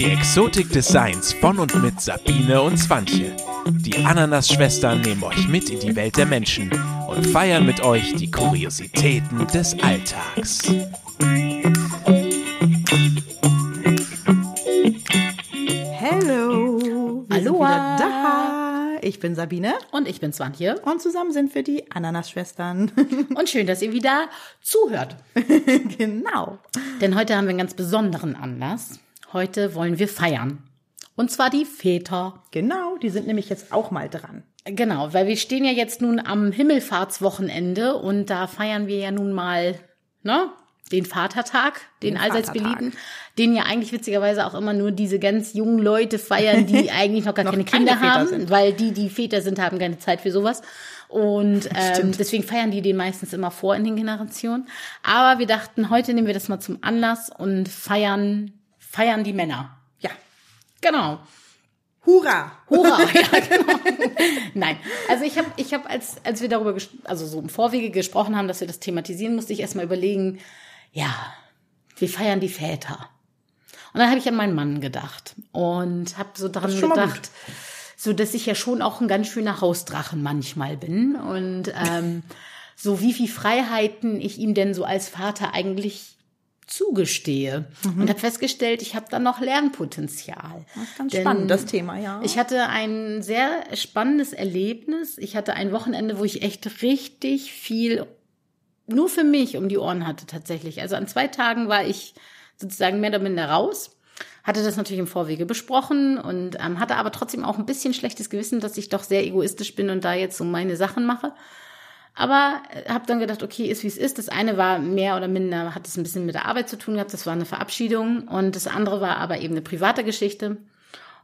Die Exotik des Seins von und mit Sabine und Swantje. Die Ananas-Schwestern nehmen euch mit in die Welt der Menschen und feiern mit euch die Kuriositäten des Alltags. Hallo, wir da. Ich bin Sabine Und ich bin Swantje. und zusammen sind wir die Ananas-Schwestern. Und schön, dass ihr wieder zuhört. genau. Denn heute haben wir einen ganz besonderen Anlass. Heute wollen wir feiern. Und zwar die Väter. Genau, die sind nämlich jetzt auch mal dran. Genau, weil wir stehen ja jetzt nun am Himmelfahrtswochenende und da feiern wir ja nun mal, ne? Den Vatertag, den, Den allseits Vatertag. beliebten, den ja eigentlich witzigerweise auch immer nur diese ganz jungen Leute feiern, die eigentlich noch gar Noch keine keine Kinder Väter haben, sind. weil die, die Väter sind, haben keine Zeit für sowas. Und ähm, deswegen feiern die den meistens immer vor in den Generationen. Aber wir dachten, heute nehmen wir das mal zum Anlass und feiern, feiern die Männer. Ja. Genau. Hurra! Hurra! ja, genau. Nein, also ich habe, ich hab, als als wir darüber, also so im Vorwege gesprochen haben, dass wir das thematisieren, musste ich erstmal überlegen, ja, wir feiern die Väter. Und dann habe ich an meinen Mann gedacht und habe so daran gedacht, so dass ich ja schon auch ein ganz schöner Hausdrachen manchmal bin und ähm, so wie viel Freiheiten ich ihm denn so als Vater eigentlich zugestehe und habe festgestellt, ich habe da noch Lernpotenzial. Das ist ganz Denn spannend, das Thema, ja. Ich hatte ein sehr spannendes Erlebnis. Ich hatte ein Wochenende, wo ich echt richtig viel nur für mich um die Ohren hatte tatsächlich. Also an zwei Tagen war ich sozusagen mehr oder minder raus. Hatte das natürlich im Vorwege besprochen und ähm, hatte aber trotzdem auch ein bisschen schlechtes Gewissen, dass ich doch sehr egoistisch bin und da jetzt so meine Sachen mache. Aber habe dann gedacht, okay, ist wie es ist. Das eine war mehr oder minder, hat es ein bisschen mit der Arbeit zu tun gehabt. Das war eine Verabschiedung und das andere war aber eben eine private Geschichte.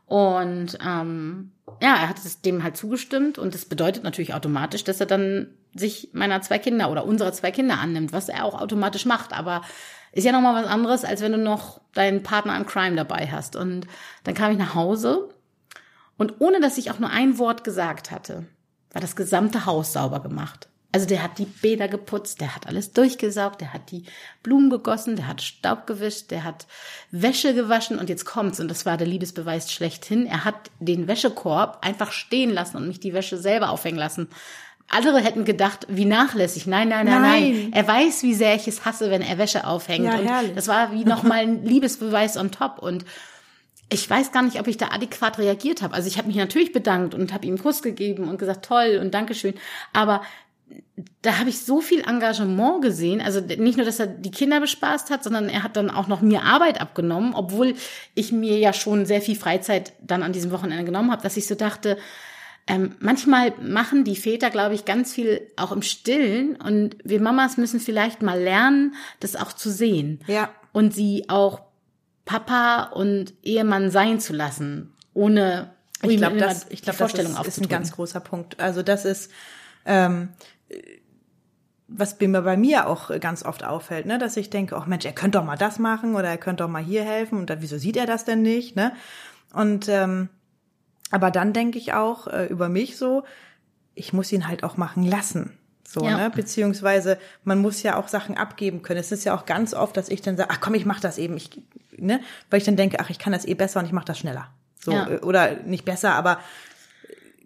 Und ähm, ja, er hat dem halt zugestimmt und das bedeutet natürlich automatisch, dass er dann sich meiner zwei Kinder oder unserer zwei Kinder annimmt, was er auch automatisch macht. Aber ist ja nochmal was anderes, als wenn du noch deinen Partner im Crime dabei hast. Und dann kam ich nach Hause und ohne dass ich auch nur ein Wort gesagt hatte, war das gesamte Haus sauber gemacht. Also der hat die Bäder geputzt, der hat alles durchgesaugt, der hat die Blumen gegossen, der hat Staub gewischt, der hat Wäsche gewaschen und jetzt kommt's und das war der Liebesbeweis schlechthin. Er hat den Wäschekorb einfach stehen lassen und mich die Wäsche selber aufhängen lassen. Andere hätten gedacht, wie nachlässig. Nein, nein, nein, nein. Nein. Er weiß, wie sehr ich es hasse, wenn er Wäsche aufhängt. Ja, und herrlich. das war wie nochmal ein Liebesbeweis on top. Und ich weiß gar nicht, ob ich da adäquat reagiert habe. Also ich habe mich natürlich bedankt und habe ihm einen Kuss gegeben und gesagt, toll und Dankeschön. Aber da habe ich so viel Engagement gesehen. Also nicht nur, dass er die Kinder bespaßt hat, sondern er hat dann auch noch mir Arbeit abgenommen, obwohl ich mir ja schon sehr viel Freizeit dann an diesem Wochenende genommen habe, dass ich so dachte, ähm, manchmal machen die Väter, glaube ich, ganz viel auch im Stillen und wir Mamas müssen vielleicht mal lernen, das auch zu sehen Ja. und sie auch Papa und Ehemann sein zu lassen, ohne Ich glaube, das, ich glaub, das ist, ist ein ganz großer Punkt. Also das ist, ähm, was mir bei mir auch ganz oft auffällt, ne, dass ich denke, oh Mensch, er könnte doch mal das machen oder er könnte doch mal hier helfen und dann, wieso sieht er das denn nicht, ne? Und ähm, aber dann denke ich auch äh, über mich so, ich muss ihn halt auch machen lassen. So, Ja. ne? Beziehungsweise man muss ja auch Sachen abgeben können. Es ist ja auch ganz oft, dass ich dann sage, ach komm, ich mach das eben, ich, ne? Weil ich dann denke, ach, ich kann das eh besser und ich mache das schneller. So, Ja. äh, oder nicht besser, aber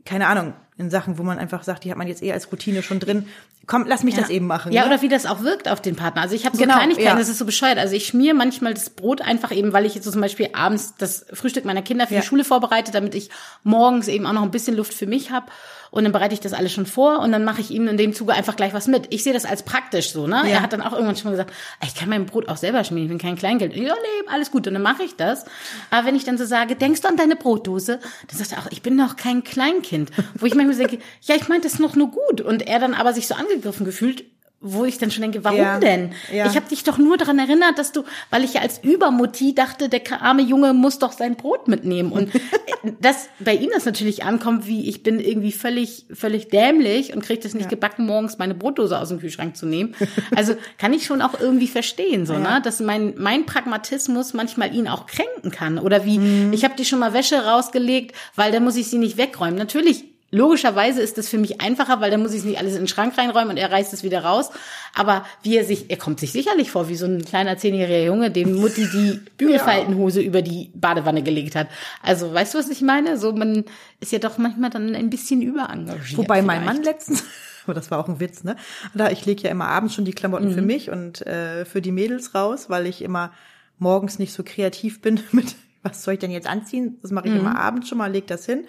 keine Ahnung, in Sachen, wo man einfach sagt, die hat man jetzt eh als Routine schon drin. Komm, lass mich das eben machen. Ja, ne? oder wie das auch wirkt auf den Partner. Also ich habe so Genau, Kleinigkeiten, ja. das ist so bescheuert. Also ich schmier manchmal das Brot einfach eben, weil ich jetzt so zum Beispiel abends das Frühstück meiner Kinder für Ja. die Schule vorbereite, damit ich morgens eben auch noch ein bisschen Luft für mich habe. Und dann bereite ich das alles schon vor und dann mache ich ihm in dem Zuge einfach gleich was mit. Ich sehe das als praktisch so, ne? Ja. Er hat dann auch irgendwann schon mal gesagt, "Ah, ich kann mein Brot auch selber schmieren, ich bin kein Kleingeld. Ja, nee, alles gut. Und dann mache ich das. Aber wenn ich dann so sage, denkst du an deine Brotdose? Dann sagt er auch, ich bin doch kein Kleinkind. Wo ich manchmal denke, ja, ich meinte es noch nur gut. Und er dann aber sich so angegriffen gefühlt, wo ich dann schon denke, warum Ja. denn? Ja. Ich habe dich doch nur daran erinnert, dass du, weil ich ja als Übermutti dachte, der arme Junge muss doch sein Brot mitnehmen. Und dass bei ihm das natürlich ankommt, wie ich bin irgendwie völlig, völlig dämlich und kriege das nicht gebacken, morgens meine Brotdose aus dem Kühlschrank zu nehmen. Also kann ich schon auch irgendwie verstehen, so, ne? Dass mein, mein Pragmatismus manchmal ihn auch kränken kann. Oder wie, Mhm. ich habe dir schon mal Wäsche rausgelegt, weil dann muss ich sie nicht wegräumen. Natürlich logischerweise ist das für mich einfacher, weil dann muss ich es nicht alles in den Schrank reinräumen und er reißt es wieder raus. Aber wie er sich, er kommt sich sicherlich vor wie so ein kleiner zehnjähriger Junge, dem Mutti die Bügelfaltenhose ja. über die Badewanne gelegt hat. Also weißt du, was ich meine? So man ist ja doch manchmal dann ein bisschen überengagiert. Wobei vielleicht. mein Mann letztens aber das war auch ein Witz, ne? Da ich lege ja immer abends schon die Klamotten mhm. für mich und äh, für die Mädels raus, weil ich immer morgens nicht so kreativ bin mit was soll ich denn jetzt anziehen? Das mache ich mhm. immer abends schon mal, leg das hin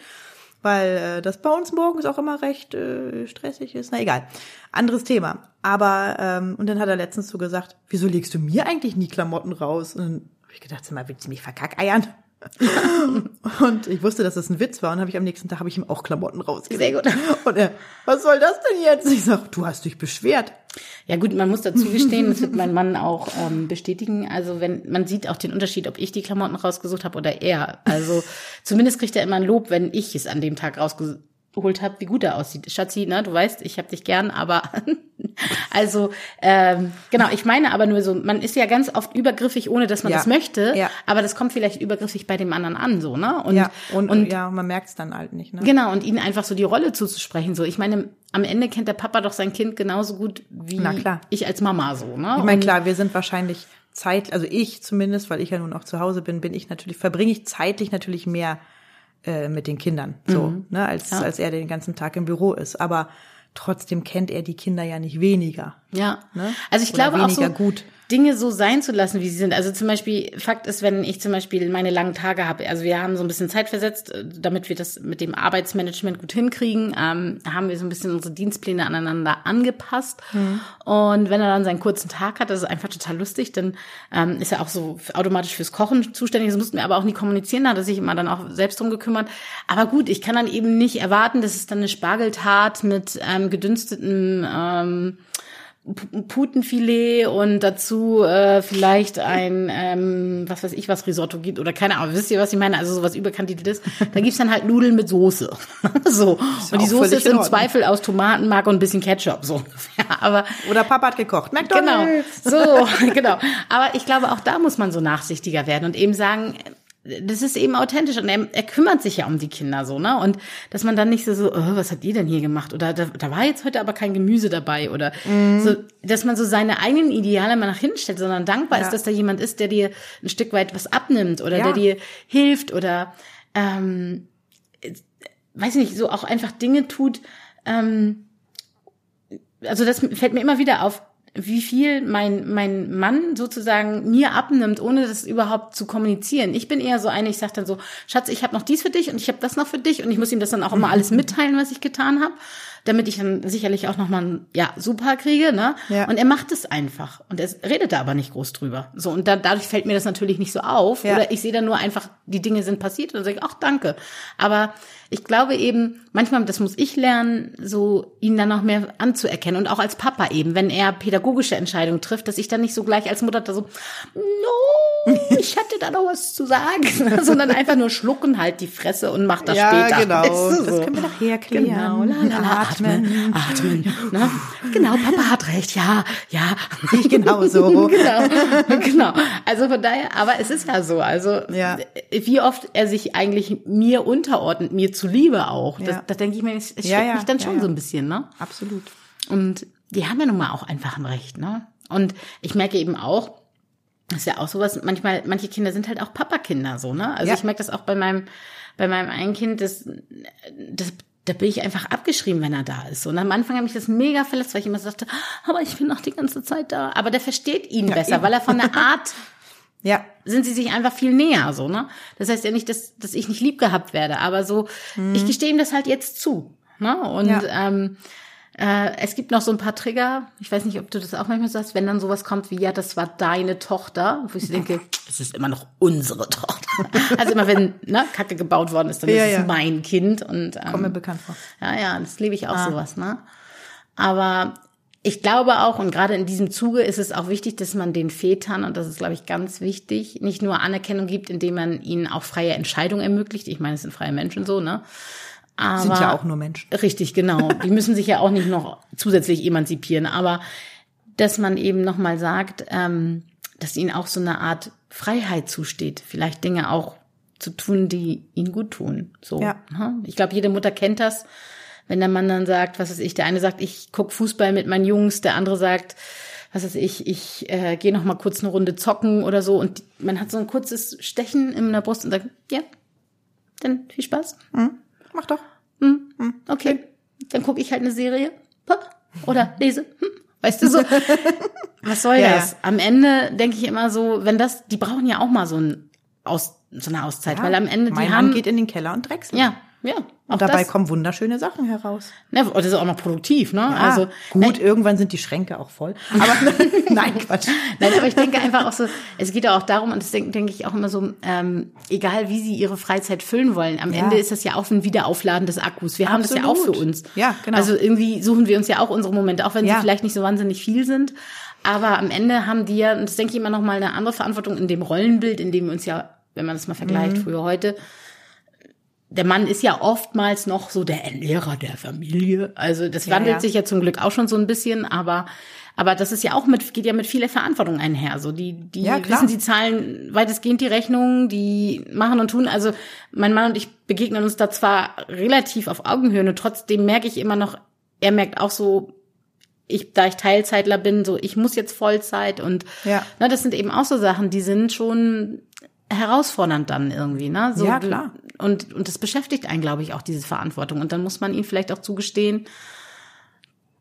weil äh, das bei uns morgens auch immer recht äh, stressig ist. Na egal, anderes Thema. Aber ähm, und dann hat er letztens so gesagt, wieso legst du mir eigentlich nie Klamotten raus? Und dann habe ich gedacht, sag mal, willst du mich verkackeiern? Und ich wusste, dass das ein Witz war und habe ich am nächsten Tag habe ich ihm auch Klamotten rausgelegt. Sehr gut. Und er, was soll das denn jetzt? Ich sag, du hast dich beschwert. Ja gut, man muss dazu gestehen, das wird mein Mann auch ähm, bestätigen. Also wenn man sieht auch den Unterschied, ob ich die Klamotten rausgesucht habe oder er. Also zumindest kriegt er immer ein Lob, wenn ich es an dem Tag rausgesucht geholt habe, wie gut er aussieht. Schatzi, ne, du weißt, ich habe dich gern, aber also ähm, genau, ich meine aber nur so, man ist ja ganz oft übergriffig, ohne dass man ja. das möchte, ja. aber das kommt vielleicht übergriffig bei dem anderen an, so, ne? Und, ja, und, und ja, man merkt es dann halt nicht, ne? Genau, und ihnen einfach so die Rolle zuzusprechen, so. Ich meine, am Ende kennt der Papa doch sein Kind genauso gut wie ich als Mama, so, ne? Ich meine, klar, wir sind wahrscheinlich Zeit, also ich zumindest, weil ich ja nun auch zu Hause bin, bin ich natürlich, verbringe ich zeitlich natürlich mehr äh, mit den Kindern, so, mhm. ne, als, ja. als er den ganzen Tag im Büro ist. Aber trotzdem kennt er die Kinder ja nicht weniger. Ja. Ne? Also ich Oder glaube auch so, gut. Dinge so sein zu lassen, wie sie sind. Also zum Beispiel, Fakt ist, wenn ich zum Beispiel meine langen Tage habe, also wir haben so ein bisschen Zeit versetzt, äh, damit wir das mit dem Arbeitsmanagement gut hinkriegen, ähm, haben wir so ein bisschen unsere Dienstpläne aneinander angepasst. Mhm. Und wenn er dann seinen kurzen Tag hat, das ist einfach total lustig, dann ähm, ist er auch so automatisch fürs Kochen zuständig. Das mussten wir aber auch nie kommunizieren, da hat er sich immer dann auch selbst drum gekümmert. Aber gut, ich kann dann eben nicht erwarten, dass es dann eine Spargeltat mit ähm, gedünstetem ähm, Putenfilet und dazu äh, vielleicht ein, ähm, was weiß ich, was Risotto gibt oder keine Ahnung. Wisst ihr, was ich meine? Also sowas überkandideltes. Da gibt's dann halt Nudeln mit Soße. so. Und die Soße ist im Zweifel aus Tomatenmark und ein bisschen Ketchup, so ungefähr. Aber, oder Papa hat gekocht. McDonald's. Genau. So, genau. Aber ich glaube, auch da muss man so nachsichtiger werden und eben sagen, das ist eben authentisch und er, er, kümmert sich ja um die Kinder so, ne? Und dass man dann nicht so, so oh, was hat ihr denn hier gemacht? Oder da, da war jetzt heute aber kein Gemüse dabei oder mhm. so, dass man so seine eigenen Ideale mal nach hinten stellt, sondern dankbar ja. ist, dass da jemand ist, der dir ein Stück weit was abnimmt oder ja. der dir hilft oder ähm, weiß nicht, so auch einfach Dinge tut. Ähm, also das fällt mir immer wieder auf wie viel mein, mein Mann sozusagen mir abnimmt, ohne das überhaupt zu kommunizieren. Ich bin eher so eine, ich sage dann so, Schatz, ich habe noch dies für dich und ich habe das noch für dich und ich muss ihm das dann auch immer alles mitteilen, was ich getan habe, damit ich dann sicherlich auch nochmal ein ja, super kriege. Ne? Ja. Und er macht es einfach und er redet da aber nicht groß drüber. So Und da, dadurch fällt mir das natürlich nicht so auf. Ja. Oder ich sehe dann nur einfach, die Dinge sind passiert und dann sage ich, ach danke. Aber ich glaube eben, manchmal, das muss ich lernen, so ihn dann noch mehr anzuerkennen. Und auch als Papa eben, wenn er pädagogische Entscheidungen trifft, dass ich dann nicht so gleich als Mutter da so, no, ich hatte da noch was zu sagen, sondern einfach nur schlucken halt die Fresse und mach das ja, später. genau. Das können wir nachher klären. Genau, la, la, la, atmen, atmen. Ne? Genau, Papa hat recht, ja, ja. Ich genau so. genau, genau. Also von daher, aber es ist ja so, also ja. wie oft er sich eigentlich mir unterordnet, mir zuliebe auch. Ja. Das, das denke ich mir, es, es ja, ja, mich dann schon so ein bisschen, ne? Absolut. Und die haben ja nun mal auch einfach ein Recht, ne? Und ich merke eben auch, das ist ja auch sowas, manchmal, manche Kinder sind halt auch Papakinder, so, ne? Also ich merke das auch bei meinem, bei meinem einen Kind, das, das, da bin ich einfach abgeschrieben, wenn er da ist. Und am Anfang habe ich das mega verletzt, weil ich immer sagte, aber ich bin noch die ganze Zeit da. Aber der versteht ihn ja, besser, eben. weil er von der Art ja. sind sie sich einfach viel näher, so, ne? Das heißt ja nicht, dass, dass ich nicht lieb gehabt werde, aber so, mhm. ich gestehe ihm das halt jetzt zu, ne? Und, ja. ähm, äh, es gibt noch so ein paar Trigger. Ich weiß nicht, ob du das auch manchmal sagst, wenn dann sowas kommt wie, ja, das war deine Tochter, wo ich denke, es ist immer noch unsere Tochter. Also immer wenn ne, Kacke gebaut worden ist, dann ja, ist es ja. mein Kind. Und, ähm, Kommt mir bekannt vor. Ja, ja, das lebe ich auch ah. sowas, ne? Aber ich glaube auch, und gerade in diesem Zuge ist es auch wichtig, dass man den Vätern, und das ist, glaube ich, ganz wichtig, nicht nur Anerkennung gibt, indem man ihnen auch freie Entscheidungen ermöglicht. Ich meine, es sind freie Menschen so, ne? Aber, sind ja auch nur Menschen. Richtig, genau. Die müssen sich ja auch nicht noch zusätzlich emanzipieren. Aber dass man eben nochmal sagt, ähm, dass ihnen auch so eine Art Freiheit zusteht, vielleicht Dinge auch zu tun, die ihnen gut tun. So. Ja. ne? Ich glaube, jede Mutter kennt das, wenn der Mann dann sagt, was weiß ich, der eine sagt, ich guck Fußball mit meinen Jungs, der andere sagt, was weiß ich, ich äh, gehe noch mal kurz eine Runde zocken oder so und man hat so ein kurzes Stechen in der Brust und sagt, ja, dann viel Spaß. Mach doch. Hm, okay, dann gucke ich halt eine Serie oder lese. Hm, weißt du so? Was soll Ja, das? ja. Am Ende denke ich immer so, wenn das, die brauchen ja auch mal so, ein Aus, so eine Auszeit, weil am Ende mein die Mann haben, geht in den Keller und drechselt. ja, ja. Und dabei das, kommen wunderschöne Sachen heraus. ne, und das ist auch noch produktiv, ne? Ah, also gut, irgendwann sind die Schränke auch voll. Aber nein, Quatsch. Nein, aber ich denke einfach auch so, es geht ja auch darum, und das denke denk ich auch immer so, ähm, egal wie sie ihre Freizeit füllen wollen, am Ja. Ende ist das ja auch ein Wiederaufladen des Akkus. Wir haben das ja auch für uns. Ja, genau. Also irgendwie suchen wir uns ja auch unsere Momente, auch wenn Ja. sie vielleicht nicht so wahnsinnig viel sind. Aber am Ende haben die ja, und das denke ich immer noch mal eine andere Verantwortung in dem Rollenbild, in dem wir uns ja, wenn man das mal vergleicht, Mhm. früher heute, der Mann ist ja oftmals noch so der Ernährer der Familie. Also das Ja, wandelt ja. sich ja zum Glück auch schon so ein bisschen, aber aber das ist ja auch mit geht ja mit vieler Verantwortung einher. So die die Ja, wissen, die zahlen weitestgehend die Rechnung, die machen und tun. Also mein Mann und ich begegnen uns da zwar relativ auf Augenhöhe, und trotzdem merke ich immer noch, er merkt auch so, ich, da ich Teilzeitler bin, so ich muss jetzt Vollzeit und Ja. na, das sind eben auch so Sachen, die sind schon herausfordernd dann irgendwie, ne? So, Ja, klar. Und, und das beschäftigt einen, glaube ich, auch diese Verantwortung. Und dann muss man ihnen vielleicht auch zugestehen,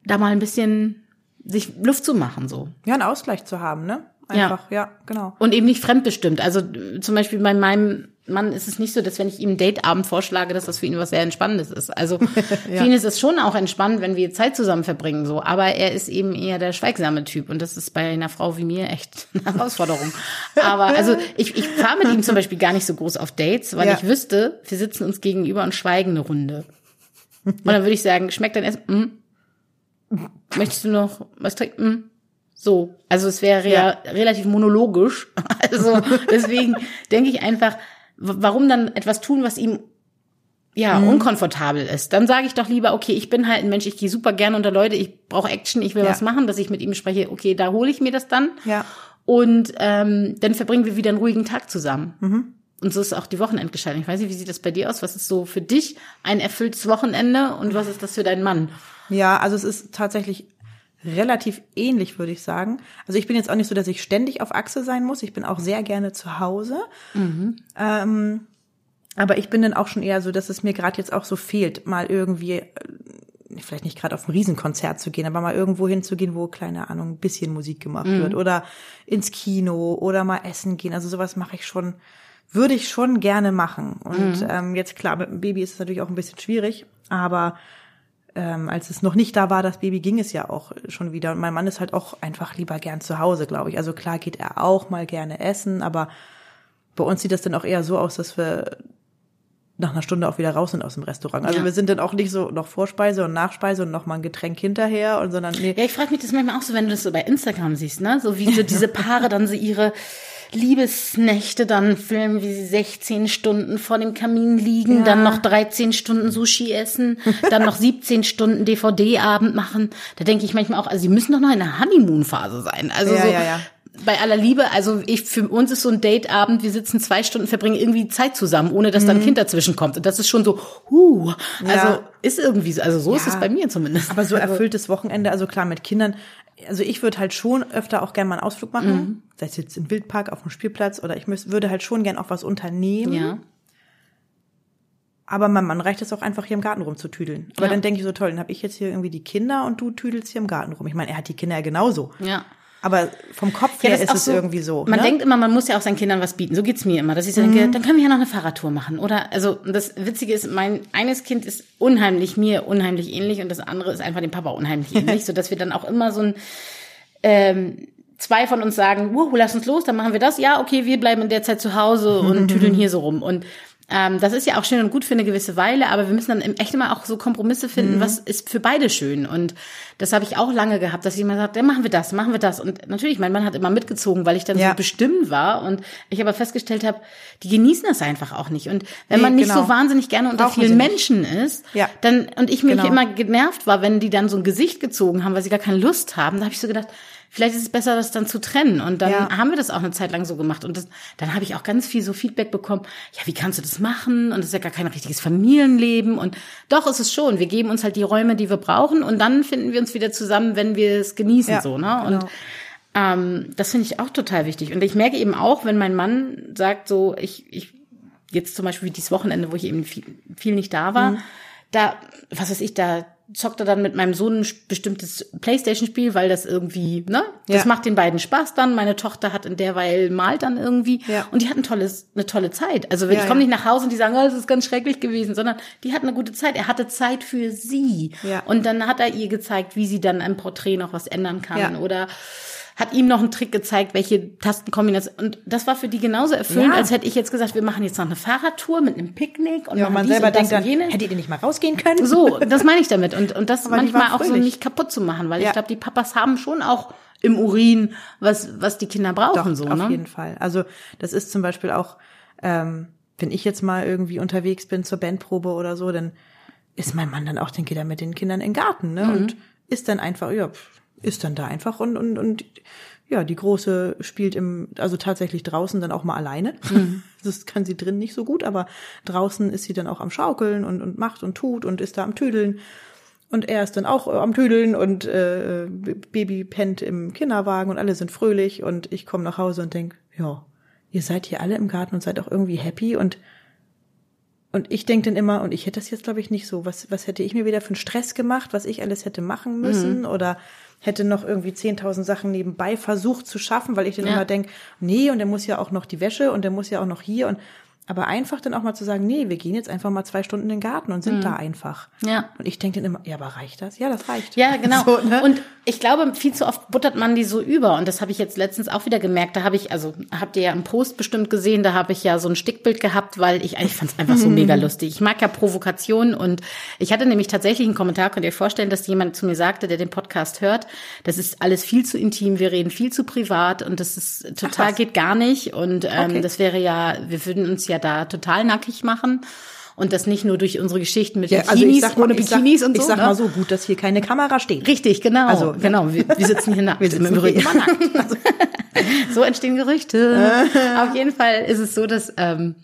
da mal ein bisschen sich Luft zu machen, so. Ja, einen Ausgleich zu haben, ne? Ja. Einfach, ja, genau. Und eben nicht fremdbestimmt. Also zum Beispiel bei meinem Mann ist es nicht so, dass wenn ich ihm einen Dateabend vorschlage, dass das für ihn was sehr Entspannendes ist. Also für ihn ist es schon auch entspannt, wenn wir Zeit zusammen verbringen, so. Aber er ist eben eher der schweigsame Typ. Und das ist bei einer Frau wie mir echt eine Herausforderung. Aber also ich, ich fahre mit ihm zum Beispiel gar nicht so groß auf Dates, weil Ja. ich wüsste, wir sitzen uns gegenüber und schweigen eine Runde. Und dann würde ich sagen, schmeckt dein Essen? Mm. Möchtest du noch was trinken? Mm. So, also es wäre ja. relativ monologisch. Also deswegen denke ich einfach, warum dann etwas tun, was ihm ja unkomfortabel ist? Dann sage ich doch lieber, okay, ich bin halt ein Mensch, ich gehe super gerne unter Leute, ich brauche Action, ich will Ja. was machen, dass ich mit ihm spreche. Okay, da hole ich mir das dann. Ja. Und ähm, dann verbringen wir wieder einen ruhigen Tag zusammen. Mhm. Und so ist auch die Wochenendgestaltung. Ich weiß nicht, wie sieht das bei dir aus? Was ist so für dich ein erfülltes Wochenende und was ist das für deinen Mann? Ja, also es ist tatsächlich relativ ähnlich, würde ich sagen. Also ich bin jetzt auch nicht so, dass ich ständig auf Achse sein muss. Ich bin auch sehr gerne zu Hause. Ähm, aber ich bin dann auch schon eher so, dass es mir gerade jetzt auch so fehlt, mal irgendwie, äh, vielleicht nicht gerade auf ein Riesenkonzert zu gehen, aber mal irgendwo hinzugehen, wo, keine Ahnung, ein bisschen Musik gemacht wird. Oder ins Kino oder mal essen gehen. Also sowas mache ich schon, würde ich schon gerne machen. Und ähm, jetzt klar, mit dem Baby ist es natürlich auch ein bisschen schwierig, aber ähm, als es noch nicht da war, das Baby, ging es ja auch schon wieder. Und mein Mann ist halt auch einfach lieber gern zu Hause, glaube ich. Also klar geht er auch mal gerne essen, aber bei uns sieht das dann auch eher so aus, dass wir nach einer Stunde auch wieder raus sind aus dem Restaurant. Also Ja. wir sind dann auch nicht so noch Vorspeise und Nachspeise und noch mal ein Getränk hinterher und sondern nee. Ja, ich frage mich das manchmal auch so, wenn du das so bei Instagram siehst, ne? So wie so diese Paare dann so ihre Liebesnächte dann filmen, wie sie 16 Stunden vor dem Kamin liegen, Ja. dann noch 13 Stunden Sushi essen, dann noch 17 Stunden DVD-Abend machen. Da denke ich manchmal auch, also sie müssen doch noch in der Honeymoon-Phase sein. Also Ja, so, ja, bei aller Liebe, also ich für uns ist so ein Dateabend, wir sitzen zwei Stunden, verbringen irgendwie Zeit zusammen, ohne dass dann ein Kind dazwischen kommt. Und das ist schon so, huh, also Mhm. Ja. ist irgendwie so, also so ist Ja. es bei mir zumindest. Aber so erfülltes Wochenende, also klar mit Kindern. Also ich würde halt schon öfter auch gerne mal einen Ausflug machen, Mhm. sei es jetzt im Wildpark, auf dem Spielplatz oder ich müß, würde halt schon gern auch was unternehmen. ja. Aber meinem Mann reicht es auch einfach hier im Garten rumzutüdeln. Aber Ja. dann denke ich so toll, dann habe ich jetzt hier irgendwie die Kinder und du tüdelst hier im Garten rum. Ich meine, er hat die Kinder ja genauso. Ja. Aber vom Kopf her das ist es irgendwie so. Man ne? denkt immer, man muss ja auch seinen Kindern was bieten. So geht's mir immer, dass ich so denke, dann können wir ja noch eine Fahrradtour machen, oder? Also das Witzige ist, mein eines Kind ist unheimlich mir unheimlich ähnlich und das andere ist einfach dem Papa unheimlich ähnlich, so dass wir dann auch immer so ein ähm, zwei von uns sagen, wow, lass uns los, dann machen wir das. Ja, okay, wir bleiben in der Zeit zu Hause und tüdeln hier so rum. Und ähm, das ist ja auch schön und gut für eine gewisse Weile, aber wir müssen dann im echt immer auch so Kompromisse finden, was ist für beide schön. Und das habe ich auch lange gehabt, dass ich immer sagte, ja, machen wir das, machen wir das. Und natürlich, mein Mann hat immer mitgezogen, weil ich dann Ja. so bestimmt war und ich aber festgestellt habe, die genießen das einfach auch nicht. Und wenn Nee, man nicht genau. so wahnsinnig gerne unter Brauchen vielen. Menschen ist, Ja. dann und ich mich Genau. immer genervt war, wenn die dann so ein Gesicht gezogen haben, weil sie gar keine Lust haben, da habe ich so gedacht, vielleicht ist es besser, das dann zu trennen. Und dann Ja. haben wir das auch eine Zeit lang so gemacht. Und das, dann habe ich auch ganz viel so Feedback bekommen, ja, wie kannst du das machen? Und das ist ja gar kein richtiges Familienleben. Und doch ist es schon. Wir geben uns halt die Räume, die wir brauchen. Und dann finden wir uns wieder zusammen, wenn wir es genießen, Ja, so, ne? Und genau. ähm, das finde ich auch total wichtig. Und ich merke eben auch, wenn mein Mann sagt so, ich, ich, jetzt zum Beispiel wie dieses Wochenende, wo ich eben viel, viel nicht da war, da, was weiß ich, da zockt er dann mit meinem Sohn ein bestimmtes Playstation-Spiel, weil das irgendwie, ne? Das Ja. macht den beiden Spaß dann. Meine Tochter hat in der Weile malt dann irgendwie. Ja. Und die hat ein tolles, eine tolle Zeit. Also wenn Ja, ich komme nicht nach Hause und die sagen, oh, das ist ganz schrecklich gewesen, sondern die hat eine gute Zeit. Er hatte Zeit für sie. Ja. Und dann hat er ihr gezeigt, wie sie dann im Porträt noch was ändern kann. Oder hat ihm noch einen Trick gezeigt, welche Tastenkombination. Und das war für die genauso erfüllend, Ja. als hätte ich jetzt gesagt, wir machen jetzt noch eine Fahrradtour mit einem Picknick und Ja, machen man dies selber und das denkt und jenes. hättet ihr nicht mal rausgehen können? So, das meine ich damit. Und, und das Aber manchmal auch so nicht kaputt zu machen, weil Ja. ich glaube, die Papas haben schon auch im Urin, was, was die Kinder brauchen, Doch, so, auf ne? jeden Fall. Also das ist zum Beispiel auch, ähm, wenn ich jetzt mal irgendwie unterwegs bin zur Bandprobe oder so, dann ist mein Mann dann auch, dann geht er mit den Kindern in den Garten, ne? Und ist dann einfach, ja, pf, ist dann da einfach und, und, und ja, die Große spielt im, also tatsächlich draußen dann auch mal alleine. Das kann sie drin nicht so gut, aber draußen ist sie dann auch am Schaukeln und, und macht und tut und ist da am Tüdeln. Und er ist dann auch am Tüdeln und äh, Baby pennt im Kinderwagen und alle sind fröhlich und ich komme nach Hause und denk, ja, ihr seid hier alle im Garten und seid auch irgendwie happy und und ich denk dann immer, und ich hätte das jetzt, glaube ich, nicht so, was, was hätte ich mir wieder für einen Stress gemacht, was ich alles hätte machen müssen? Oder hätte noch irgendwie 10.000 Sachen nebenbei versucht zu schaffen, weil ich dann Ja. immer denk, nee, und der muss ja auch noch die Wäsche und der muss ja auch noch hier und aber einfach dann auch mal zu sagen, nee, wir gehen jetzt einfach mal zwei Stunden in den Garten und sind da einfach. Ja. Und ich denke dann immer, ja, aber reicht das? Ja, das reicht. Ja, genau. So, ne? Und ich glaube, viel zu oft buttert man die so über. Und das habe ich jetzt letztens auch wieder gemerkt. Da habe ich, also habt ihr ja im Post bestimmt gesehen, da habe ich ja so ein Stickbild gehabt, weil ich eigentlich fand es einfach so mega lustig. Ich mag ja Provokationen und ich hatte nämlich tatsächlich einen Kommentar, könnt ihr euch vorstellen, dass jemand zu mir sagte, der den Podcast hört, das ist alles viel zu intim, wir reden viel zu privat und das ist total was. geht gar nicht. Und ähm, Okay. das wäre ja, wir würden uns ja da total nackig machen. Und das nicht nur durch unsere Geschichten mit Ja, Bikinis, also ich sag mal, ohne ich sag, Bikinis und so. Ich sag ne? mal so gut, dass hier keine Kamera steht. Richtig, genau. Also, genau, wir, wir sitzen hier nackt. Wir sitzen Im Übrigen. immer nackt. Also, So entstehen Gerüchte. auf jeden Fall ist es so, dass ähm,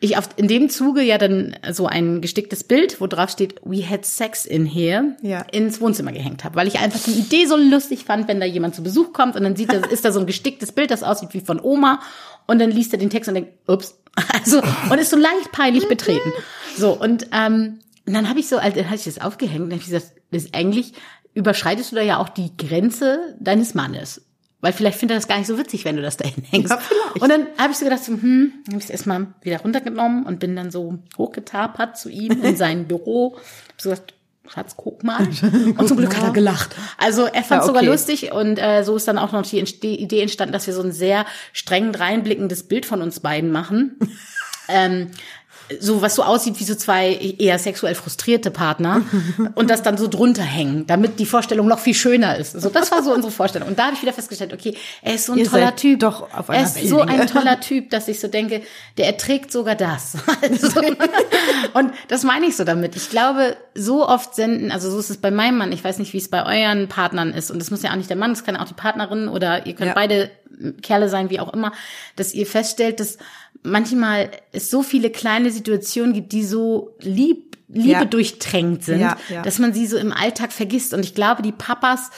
ich auf, in dem Zuge ja dann so ein gesticktes Bild, wo drauf steht, we had sex in here, Ja. ins Wohnzimmer gehängt habe, weil ich einfach die Idee so lustig fand, wenn da jemand zu Besuch kommt und dann sieht er, ist da so ein gesticktes Bild, das aussieht wie von Oma und dann liest er den Text und denkt, ups, also und ist so leicht peinlich betreten. So und ähm, und dann habe ich so, also, dann hatte ich das aufgehängt und dann hab ich gesagt, das ist eigentlich überschreitest du da ja auch die Grenze deines Mannes. Weil vielleicht findet er das gar nicht so witzig, wenn du das da hinhängst. Ja, und dann habe ich so gedacht, so, hm, habe ich es erstmal wieder runtergenommen und bin dann so hochgetapert zu ihm in sein Büro. Hab so gesagt, Schatz, guck mal. Und zum Glück hat er gelacht. Also er fand es Ja, sogar okay. lustig und äh, so ist dann auch noch die, die Idee entstanden, dass wir so ein sehr streng reinblickendes Bild von uns beiden machen. ähm, so was so aussieht wie so zwei eher sexuell frustrierte Partner und das dann so drunter hängen, damit die Vorstellung noch viel schöner ist. So das war so unsere Vorstellung und da habe ich wieder festgestellt, okay, er ist so ein Ihr toller Typ. doch auf er einer ist so ein toller Typ, dass ich so denke, der erträgt sogar das. Also, und das meine ich so damit. Ich glaube, so oft senden, also so ist es bei meinem Mann, ich weiß nicht, wie es bei euren Partnern ist und das muss ja auch nicht der Mann, das kann auch die Partnerin oder ihr könnt Ja. beide Kerle sein, wie auch immer, dass ihr feststellt, dass manchmal es so viele kleine Situationen gibt, die so lieb, Liebe Ja. durchtränkt sind, Ja, ja. dass man sie so im Alltag vergisst. Und ich glaube, die Papas,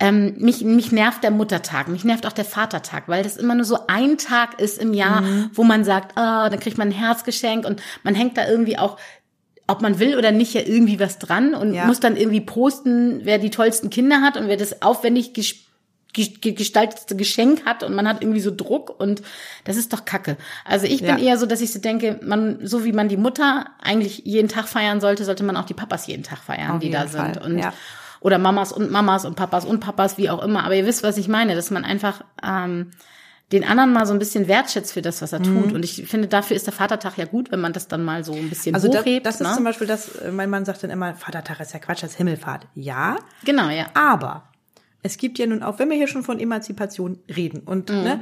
ähm, mich, mich nervt der Muttertag, mich nervt auch der Vatertag, weil das immer nur so ein Tag ist im Jahr, Mhm. wo man sagt, ah, dann kriegt man ein Herzgeschenk und man hängt da irgendwie auch ob man will oder nicht, ja irgendwie was dran und Ja. muss dann irgendwie posten, wer die tollsten Kinder hat und wer das aufwendig ges ge- ge- gestaltetste Geschenk hat und man hat irgendwie so Druck und das ist doch Kacke. Also ich bin Ja. eher so, dass ich so denke, man, so wie man die Mutter eigentlich jeden Tag feiern sollte, sollte man auch die Papas jeden Tag feiern, Auf die da jeden sind. Fall, Und ja. oder Mamas und Mamas und Papas und Papas, wie auch immer. Aber ihr wisst, was ich meine, dass man einfach ähm, den anderen mal so ein bisschen wertschätzt für das, was er Mhm. tut. Und ich finde, dafür ist der Vatertag ja gut, wenn man das dann mal so ein bisschen Also das, hochhebt. das ist ne? zum Beispiel das, äh, mein Mann sagt dann immer, Vatertag ist ja Quatsch, das ist Himmelfahrt. Ja, Genau, ja. aber es gibt ja nun auch, wenn wir hier schon von Emanzipation reden und ne,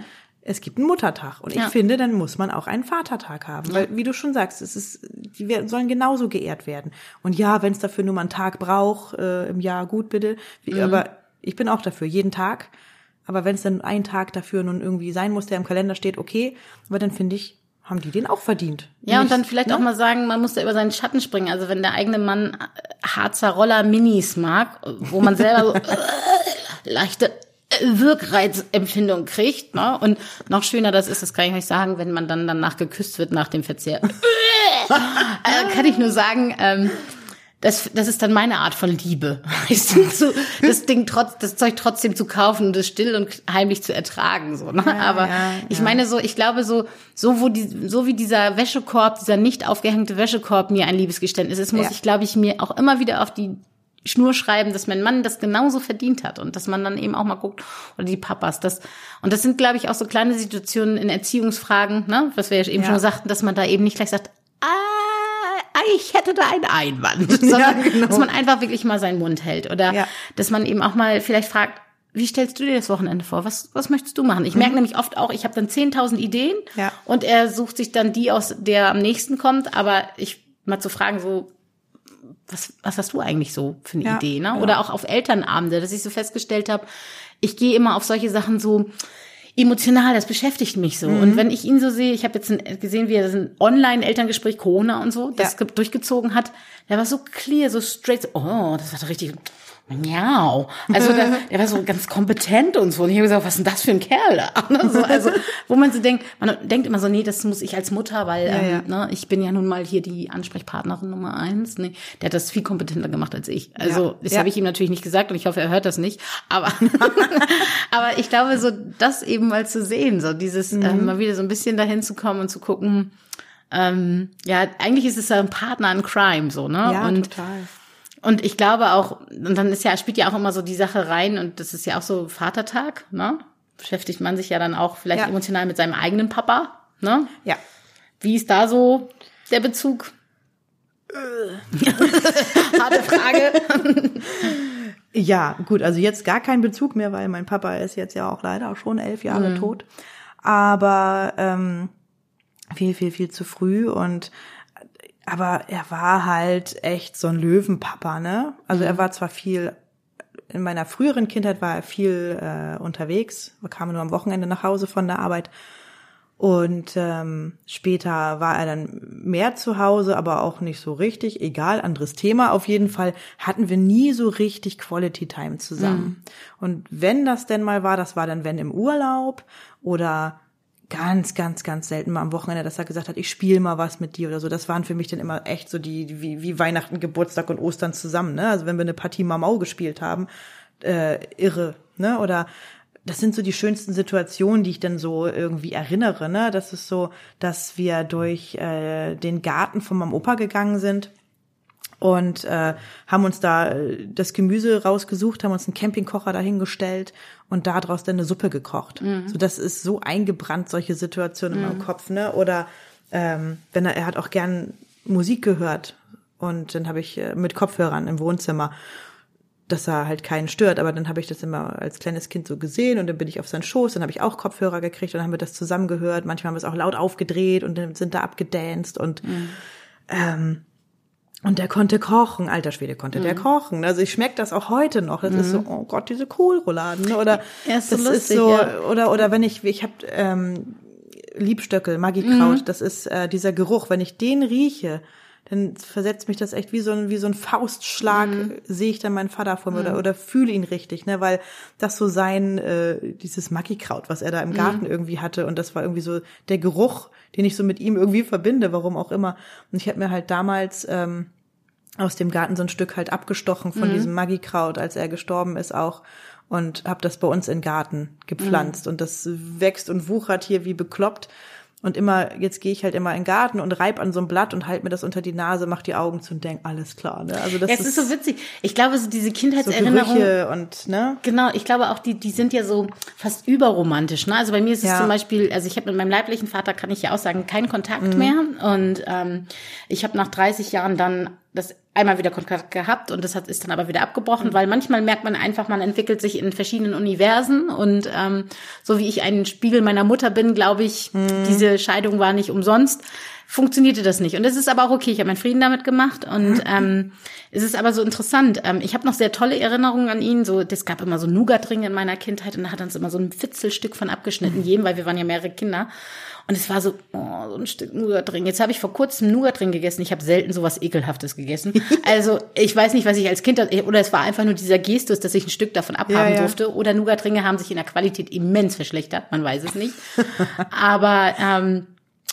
es gibt einen Muttertag und ich Mhm. Ja. finde, dann muss man auch einen Vatertag haben, weil wie du schon sagst, es ist, die werden- sollen genauso geehrt werden. Und ja, wenn es dafür nur mal einen Tag braucht äh, im Jahr, gut bitte. Wie, Mhm. Aber ich bin auch dafür jeden Tag. Aber wenn es dann ein Tag dafür nun irgendwie sein muss, der im Kalender steht, okay. Aber dann finde ich, haben die den auch verdient. Ja, und dann vielleicht ne? auch mal sagen, man muss da über seinen Schatten springen. Also wenn der eigene Mann äh, Harzer Roller Minis mag, wo man selber so leichte Wirkreizempfindung kriegt. Ne? Und noch schöner das ist, das kann ich euch sagen, wenn man dann danach geküsst wird nach dem Verzehr. äh, kann ich nur sagen, ähm, das, das ist dann meine Art von Liebe. das Ding trotz, das Zeug trotzdem zu kaufen und es still und heimlich zu ertragen, so, ne? Ja, Aber ja, ich meine so, ich glaube so, so wo die, so wie dieser Wäschekorb, dieser nicht aufgehängte Wäschekorb mir ein Liebesgeständnis ist, muss ich, glaube ich, mir auch immer wieder auf die Schnur schreiben, dass mein Mann das genauso verdient hat und dass man dann eben auch mal guckt, oder die Papas, das, und das sind, glaube ich, auch so kleine Situationen in Erziehungsfragen, ne, was wir ja eben ja. schon sagten, dass man da eben nicht gleich sagt, ah, ich hätte da einen Einwand, sondern ja, genau. dass man einfach wirklich mal seinen Mund hält oder ja. dass man eben auch mal vielleicht fragt, wie stellst du dir das Wochenende vor? Was, was möchtest du machen? Ich mhm. merke nämlich oft auch, ich habe dann 10.000 Ideen ja. und er sucht sich dann die aus, der am nächsten kommt, aber ich mal zu fragen, so, was, was hast du eigentlich so für eine ja, Idee? Ne? Oder ja. auch auf Elternabende, dass ich so festgestellt habe, ich gehe immer auf solche Sachen so emotional, das beschäftigt mich so. Mhm. Und wenn ich ihn so sehe, ich habe jetzt ein, gesehen, wie er das ein Online-Elterngespräch Corona und so, das ja. durchgezogen hat, der war so clear, so straight, so, oh, das war doch richtig Miau. Also der, der war so ganz kompetent und so. Und ich habe gesagt, was ist denn das für ein Kerl da? So, also, wo man so denkt, man denkt immer so, nee, das muss ich als Mutter, weil ja, ähm, ja. Ne, ich bin ja nun mal hier die Ansprechpartnerin Nummer eins. Nee, der hat das viel kompetenter gemacht als ich. Also ja. das habe ich ihm natürlich nicht gesagt und ich hoffe, er hört das nicht. Aber, aber ich glaube, so das eben mal zu sehen, so dieses mhm. ähm, mal wieder so ein bisschen dahin zu kommen und zu gucken, ähm, ja, eigentlich ist es ja ein Partner in Crime, so, ne? Ja, und, total. Und ich glaube auch, und dann ist ja, spielt ja auch immer so die Sache rein, und das ist ja auch so Vatertag, ne? Beschäftigt man sich ja dann auch vielleicht ja. emotional mit seinem eigenen Papa, ne? Ja. Wie ist da so der Bezug? Harte Frage. ja, gut, also jetzt gar kein Bezug mehr, weil mein Papa ist jetzt ja auch leider auch schon elf Jahre mhm. tot. Aber ähm, viel, viel, viel zu früh und aber er war halt echt so ein Löwenpapa, ne? Also mhm. er war zwar viel, in meiner früheren Kindheit war er viel äh, unterwegs, er kam nur am Wochenende nach Hause von der Arbeit. Und ähm, später war er dann mehr zu Hause, aber auch nicht so richtig. Egal, anderes Thema. Auf jeden Fall hatten wir nie so richtig Quality Time zusammen. Mhm. Und wenn das denn mal war, das war dann wenn im Urlaub oder ganz, ganz, ganz selten mal am Wochenende, dass er gesagt hat, ich spiele mal was mit dir oder so. Das waren für mich dann immer echt so die, wie, wie Weihnachten, Geburtstag und Ostern zusammen. Ne? Also wenn wir eine Partie Mamau gespielt haben, äh, irre. Ne? Oder das sind so die schönsten Situationen, die ich dann so irgendwie erinnere. Ne? Das ist so, dass wir durch äh, den Garten von meinem Opa gegangen sind und äh, haben uns da äh, das Gemüse rausgesucht, haben uns einen Campingkocher dahingestellt und daraus dann eine Suppe gekocht. Mhm. So das ist so eingebrannt solche Situationen mhm. in meinem. Kopf, ne? Oder ähm, wenn er er hat auch gern Musik gehört und dann habe ich äh, mit Kopfhörern im Wohnzimmer dass er halt keinen stört, aber dann habe ich das immer als kleines Kind so gesehen und dann bin ich auf seinen Schoß, dann habe ich auch Kopfhörer gekriegt und dann haben wir das zusammengehört. Manchmal haben wir es auch laut aufgedreht und dann sind da abgedanced und mhm. ähm, und der konnte kochen, alter Schwede konnte mhm. der kochen. Also ich schmecke das auch heute noch. Das mhm. ist so, mhm. oh Gott, diese Kohlrouladen. Oder ja, ist so das lustig, ist so, ja. oder oder wenn ich, ich habe ähm, Liebstöckel, Magikraut, mhm. das ist äh, dieser Geruch. Wenn ich den rieche, dann versetzt mich das echt wie so ein, wie so ein Faustschlag, mhm. sehe ich dann meinen Vater vor mir mhm. oder, oder fühle ihn richtig, ne, weil das so sein, äh, dieses Magikraut, was er da im Garten mhm. irgendwie hatte und das war irgendwie so der Geruch, den ich so mit ihm irgendwie verbinde, warum auch immer. Und ich habe mir halt damals ähm, aus dem Garten so ein Stück halt abgestochen von mhm. diesem Magikraut, als er gestorben ist auch und habe das bei uns in Garten gepflanzt mhm. und das wächst und wuchert hier wie bekloppt und immer, jetzt gehe ich halt immer in den Garten und reib an so einem Blatt und halt mir das unter die Nase, mach die Augen zu und denk, alles klar. Ne? Also das ja, es ist, ist so witzig. Ich glaube, so diese Kindheitserinnerungen. So und ne? Genau, ich glaube auch, die, die sind ja so fast überromantisch. Ne? Also bei mir ist es ja. zum Beispiel, also ich habe mit meinem leiblichen Vater, kann ich ja auch sagen, keinen Kontakt mhm. mehr. Und ähm, ich habe nach 30 Jahren dann das einmal wieder Kontakt gehabt und das hat, ist dann aber wieder abgebrochen, mhm. weil manchmal merkt man einfach, man entwickelt sich in verschiedenen Universen und ähm, so wie ich ein Spiegel meiner Mutter bin, glaube ich, mhm. diese Scheidung war nicht umsonst. funktionierte das nicht. Und es ist aber auch okay. Ich habe meinen Frieden damit gemacht und ähm, es ist aber so interessant. Ähm, ich habe noch sehr tolle Erinnerungen an ihn. So, es gab immer so Nougat-Ringe in meiner Kindheit und da hat uns immer so ein Fitzelstück von abgeschnitten, jedem, weil wir waren ja mehrere Kinder. Und es war so, oh, so ein Stück Nougat-Ring. Jetzt habe ich vor kurzem Nougat-Ring gegessen. Ich habe selten sowas Ekelhaftes gegessen. Also ich weiß nicht, was ich als Kind, oder es war einfach nur dieser Gestus, dass ich ein Stück davon abhaben Ja, ja. durfte. Oder Nougat-Ringe haben sich in der Qualität immens verschlechtert. Man weiß es nicht. Aber, ähm,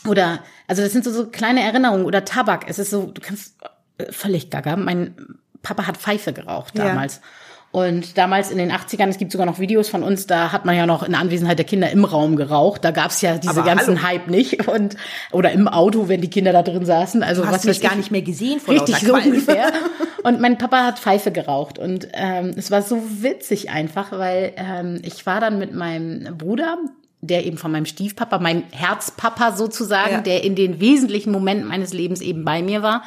oder, also das sind so, so kleine Erinnerungen. Oder Tabak. Es ist so, du kannst äh, völlig gaga. Mein Papa hat Pfeife geraucht Ja. Und damals in den 80ern, es gibt sogar noch Videos von uns, da hat man ja noch in Anwesenheit der Kinder im Raum geraucht. Da gab's ja diese Aber ganzen hallo. Hype nicht. Und, oder im Auto, wenn die Kinder da drin saßen. Also Du hast was mich gar ich. nicht mehr gesehen vor Richtig, so ungefähr. Und mein Papa hat Pfeife geraucht. Und ähm, es war so witzig einfach, weil ähm, ich war dann mit meinem Bruder, der eben von meinem Stiefpapa, mein Herzpapa sozusagen, Ja. der in den wesentlichen Momenten meines Lebens eben bei mir war.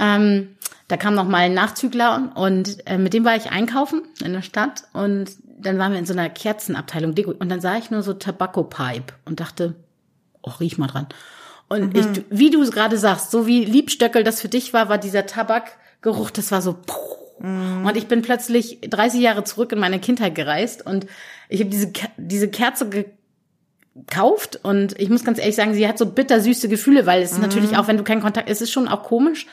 Ähm, da kam noch mal ein Nachzügler und äh, mit dem war ich einkaufen in der Stadt und dann waren wir in so einer Kerzenabteilung Deko und dann sah ich nur so Tobacco Pipe und dachte, oh, riech mal dran. Und ich, wie du es gerade sagst, so wie Liebstöckel das für dich war, war dieser Tabakgeruch, das war so puh. und ich bin plötzlich 30 Jahre zurück in meine Kindheit gereist und ich habe diese diese Kerze gekauft und ich muss ganz ehrlich sagen, sie hat so bittersüße Gefühle, weil es ist natürlich auch, wenn du keinen Kontakt, es ist schon auch komisch,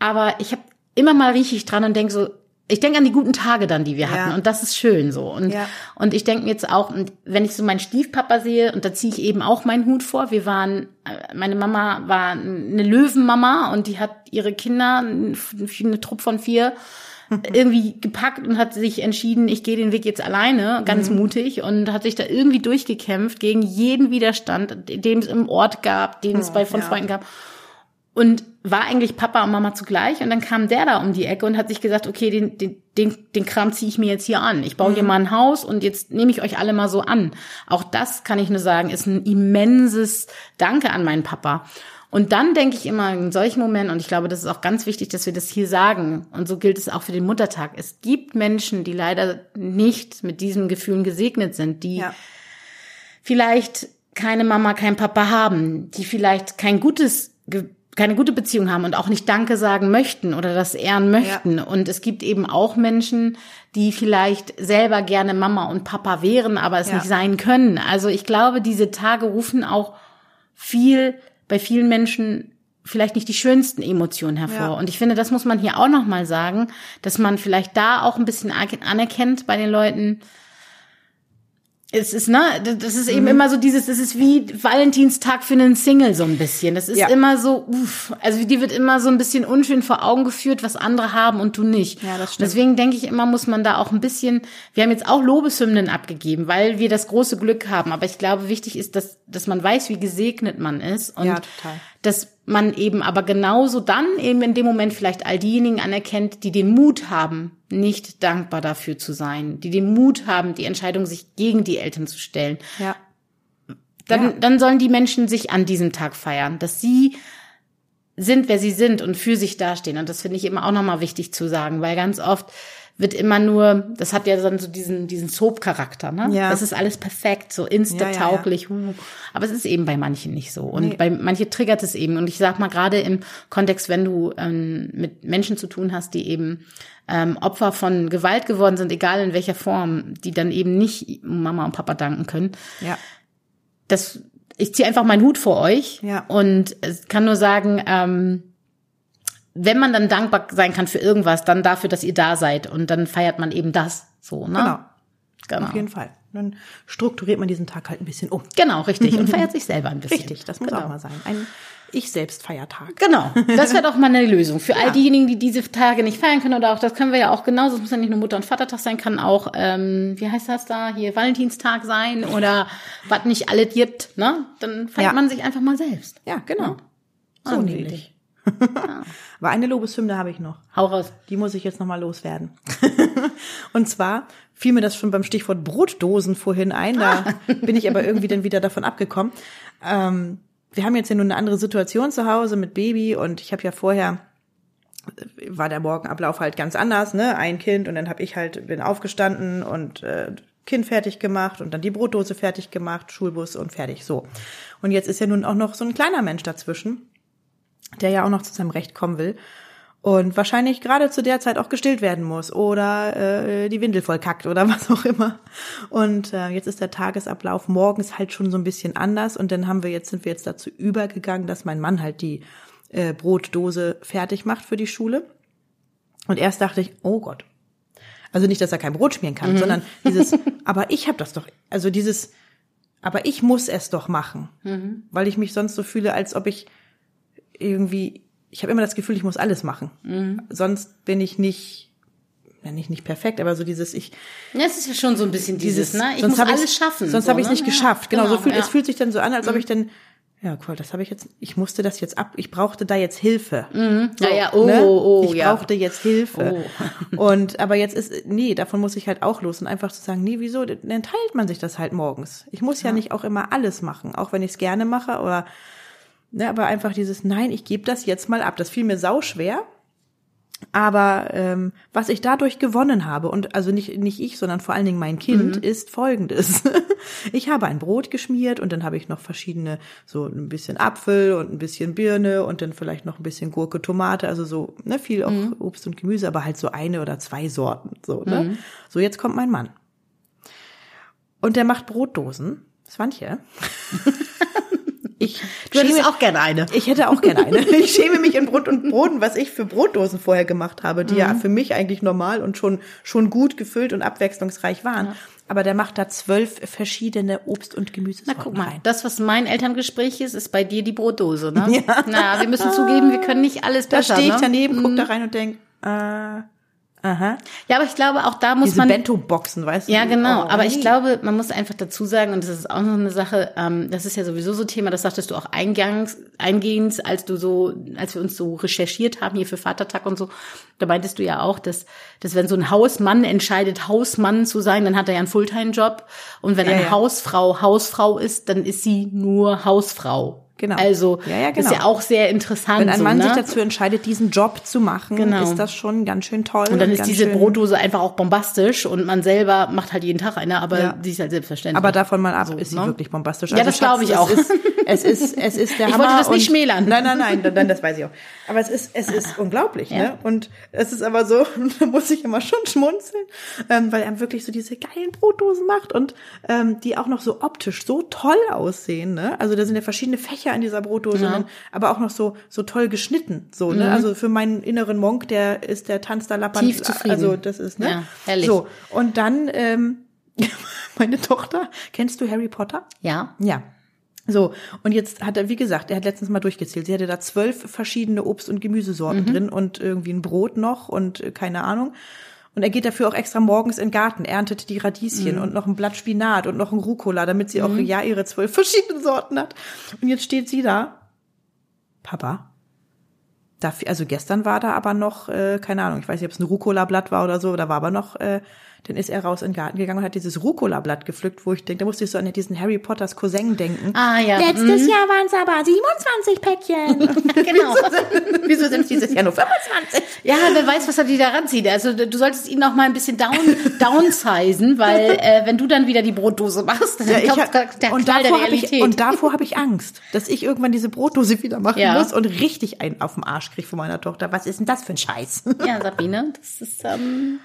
aber ich habe immer mal rieche ich dran und denke so, ich denke an die guten Tage dann, die wir hatten Ja. und das ist schön so und Ja. und ich denke jetzt auch, wenn ich so meinen Stiefpapa sehe und da ziehe ich eben auch meinen Hut vor, wir waren äh, meine Mama war eine Löwenmama und die hat ihre Kinder eine Truppe von vier irgendwie gepackt und hat sich entschieden, ich gehe den Weg jetzt alleine, ganz mutig und hat sich da irgendwie durchgekämpft gegen jeden Widerstand, den es im Ort gab, den es bei von ja. Freunden gab und war eigentlich Papa und Mama zugleich und dann kam der da um die Ecke und hat sich gesagt, okay, den den den, den Kram ziehe ich mir jetzt hier an. Ich baue hier mal ein Haus und jetzt nehme ich euch alle mal so an. Auch das kann ich nur sagen, ist ein immenses Danke an meinen Papa. Und dann denke ich immer in solchen Momenten, und ich glaube, das ist auch ganz wichtig, dass wir das hier sagen, und so gilt es auch für den Muttertag. Es gibt Menschen, die leider nicht mit diesen Gefühlen gesegnet sind, die Ja. vielleicht keine Mama, kein Papa haben, die vielleicht kein gutes, ge- keine gute Beziehung haben und auch nicht Danke sagen möchten oder das ehren möchten. Und es gibt eben auch Menschen, die vielleicht selber gerne Mama und Papa wären, aber es Ja. nicht sein können. Also ich glaube, diese Tage rufen auch viel bei vielen Menschen vielleicht nicht die schönsten Emotionen hervor. Ja. Und ich finde, das muss man hier auch noch mal sagen, dass man vielleicht da auch ein bisschen anerkennt bei den Leuten, es ist, ne, das ist Mhm. eben immer so dieses, es ist wie Valentinstag für einen Single so ein bisschen. Das ist Ja. immer so, uff, also dir wird immer so ein bisschen unschön vor Augen geführt, was andere haben und du nicht. Ja, das stimmt. deswegen denke ich immer, muss man da auch ein bisschen, wir haben jetzt auch Lobeshymnen abgegeben, weil wir das große Glück haben. Aber ich glaube, wichtig ist, dass, dass man weiß, wie gesegnet man ist und Ja, total. dass man eben aber genauso dann eben in dem Moment vielleicht all diejenigen anerkennt, die den Mut haben, nicht dankbar dafür zu sein, die den Mut haben, die Entscheidung, sich gegen die Eltern zu stellen. Ja. Dann, Ja. dann sollen die Menschen sich an diesem Tag feiern, dass sie sind, wer sie sind und für sich dastehen. Und das finde ich immer auch nochmal wichtig zu sagen, weil ganz oft wird immer nur, das hat ja dann so diesen, diesen Soap-Charakter, ne? Ja. Das ist alles perfekt, so insta-tauglich, huh. aber es ist eben bei manchen nicht so. Und Nee. bei manche triggert es eben. Und ich sag mal, gerade im Kontext, wenn du ähm, mit Menschen zu tun hast, die eben ähm, Opfer von Gewalt geworden sind, egal in welcher Form, die dann eben nicht Mama und Papa danken können, Ja. das, ich ziehe einfach meinen Hut vor euch Ja. und kann nur sagen, ähm, wenn man dann dankbar sein kann für irgendwas, dann dafür, dass ihr da seid und dann feiert man eben das. So, ne? Genau. genau. Auf jeden Fall. Dann strukturiert man diesen Tag halt ein bisschen um. Genau, richtig. Und feiert sich selber ein bisschen. Richtig, das muss genau. auch mal sein. Ein Ich-Selbst-Feiertag. Genau, das wäre doch mal eine Lösung. Für all diejenigen, die diese Tage nicht feiern können oder auch, das können wir ja auch genauso, es muss ja nicht nur Mutter- und Vatertag sein, kann auch, ähm, wie heißt das da, hier Valentinstag sein oder was nicht alles gibt, ne? Dann feiert Ja. man sich einfach mal selbst. Ja, genau. So Anmutig. Aber eine Lobeshymne habe ich noch. Hau raus. Die muss ich jetzt nochmal loswerden. Und zwar fiel mir das schon beim Stichwort Brotdosen vorhin ein. Da bin ich aber irgendwie dann wieder davon abgekommen. Ähm, wir haben jetzt ja nun eine andere Situation zu Hause mit Baby und ich habe ja vorher war der Morgenablauf halt ganz anders, ne? Ein Kind und dann habe ich halt bin aufgestanden und äh, Kind fertig gemacht und dann die Brotdose fertig gemacht, Schulbus und fertig so. Und jetzt ist ja nun auch noch so ein kleiner Mensch dazwischen. Der ja auch noch zu seinem Recht kommen will und wahrscheinlich gerade zu der Zeit auch gestillt werden muss oder äh, die Windel voll kackt oder was auch immer. Und äh, jetzt ist der Tagesablauf morgens halt schon so ein bisschen anders und dann haben wir jetzt sind wir jetzt dazu übergegangen, dass mein Mann halt die äh, Brotdose fertig macht für die Schule. Und erst dachte ich, oh Gott. Also nicht, dass er kein Brot schmieren kann, mhm. sondern dieses, aber ich habe das doch, also dieses, aber ich muss es doch machen, mhm. weil ich mich sonst so fühle, als ob ich irgendwie ich habe immer das Gefühl, ich muss alles machen. Mhm. Sonst bin ich nicht ja nicht nicht perfekt, aber so dieses ich ja, es ist ja schon so ein bisschen dieses, dieses ne? Ich muss alles schaffen. Sonst so, habe ich es ne? nicht geschafft. Genau, genau so fühlt ja. es fühlt sich dann so an, als ob Mhm. ich dann ja, cool, das habe ich jetzt ich musste das jetzt ab, ich brauchte da jetzt Hilfe. Mhm. So, ja, ja, oh, ne? oh, ich ja. brauchte jetzt Hilfe. Und aber jetzt ist nee, davon muss ich halt auch los und einfach zu sagen, nee, wieso? Dann teilt man sich das halt morgens. Ich muss ja, nicht auch immer alles machen, auch wenn ich es gerne mache oder Ne, aber einfach dieses Nein, ich gebe das jetzt mal ab. Das fiel mir sau schwer. Aber ähm, was ich dadurch gewonnen habe, und also nicht, nicht ich, sondern vor allen Dingen mein Kind, Mhm. ist folgendes. Ich habe ein Brot geschmiert und dann habe ich noch verschiedene, so ein bisschen Apfel und ein bisschen Birne und dann vielleicht noch ein bisschen Gurke, Tomate, also so, ne, viel auch Mhm. Obst und Gemüse, aber halt so eine oder zwei Sorten. So, ne? So, jetzt kommt mein Mann. Und der macht Brotdosen. Swantje. Ich Du hättest schäme- auch gerne eine. ich hätte auch gerne eine. Ich schäme mich in Brot und Boden, was ich für Brotdosen vorher gemacht habe, die Mhm. ja für mich eigentlich normal und schon, schon gut gefüllt und abwechslungsreich waren. Aber der macht da zwölf verschiedene Obst- und Na, Gemüsesorten guck mal, rein. das, was mein Elterngespräch ist, ist bei dir die Brotdose, ne? Ja. Na, wir müssen zugeben, wir können nicht alles Da besser, stehe ich ne? daneben, guck da rein und denk, äh, aha. Ja, aber ich glaube, auch da muss Diese man... Bento-Boxen, weißt du? Ja, genau. Oh, Aber ich glaube, man muss einfach dazu sagen, und das ist auch noch eine Sache, ähm, das ist ja sowieso so Thema, das sagtest du auch eingangs, eingehend, als du so, als wir uns so recherchiert haben hier für Vatertag und so, da meintest du ja auch, dass, dass wenn so ein Hausmann entscheidet, Hausmann zu sein, dann hat er ja einen Fulltime-Job. Und wenn Ja, eine ja. Hausfrau Hausfrau ist, dann ist sie nur Hausfrau. Genau. Also, Ja, ja, das ist genau. ja auch sehr interessant. Wenn ein so, Mann ne? sich dazu entscheidet, diesen Job zu machen, Genau. ist das schon ganz schön toll. und dann ist ganz diese Brotdose einfach auch bombastisch und man selber macht halt jeden Tag eine, aber Ja. die ist halt selbstverständlich. Aber davon mal ab, So, ist sie ne? wirklich bombastisch. Ja, das glaube ich auch. Ist, es ist, es ist der Ich Hammer. wollte das nicht schmälern. Nein, nein, nein, nein, das weiß ich auch. Aber es ist, es ist unglaublich, Ja. ne? Und es ist aber so, da muss ich immer schon schmunzeln, ähm, weil er wirklich so diese geilen Brotdosen macht und ähm, die auch noch so optisch so toll aussehen, ne? Also da sind ja verschiedene Fächer in dieser Brotdose, Ja. Mhm. aber auch noch so so toll geschnitten, so, ne? Also für meinen inneren Monk, der ist der Tanz der Lappern, Tief zufrieden. also das ist, ne? Ja, herrlich. So und dann ähm, meine Tochter, kennst du Harry Potter? ja. Ja. So, und jetzt hat er, wie gesagt, er hat letztens mal durchgezählt. Sie hatte da zwölf verschiedene Obst- und Gemüsesorten drin und irgendwie ein Brot noch und äh, keine Ahnung. Und er geht dafür auch extra morgens in den Garten, erntet die Radieschen und noch ein Blatt Spinat und noch ein Rucola, damit sie auch ja ihre zwölf verschiedenen Sorten hat. Und jetzt steht sie da. Papa, Dafür, also gestern war da aber noch, äh, keine Ahnung, ich weiß nicht, ob es ein Rucola-Blatt war oder so, da war aber noch, äh, dann ist er raus in den Garten gegangen und hat dieses Rucola-Blatt gepflückt, wo ich denke, da musste ich so an diesen Harry Potters Cousin denken. Ah, ja. Letztes Jahr waren es aber 27 Päckchen. Genau. Wieso sind es dieses Jahr nur 25? Ja, wer weiß, was er die da ranzieht. Also du solltest ihn noch mal ein bisschen down, downsizen, weil äh, wenn du dann wieder die Brotdose machst, dann Ja, ich kommt hab, der und, Knall der davor hab ich, Realität. und davor habe ich Angst, dass ich irgendwann diese Brotdose wieder machen Ja. muss und richtig einen auf den Arsch kriege von meiner Tochter. Was ist denn das für ein Scheiß? ja, Sabine, das ist, ähm,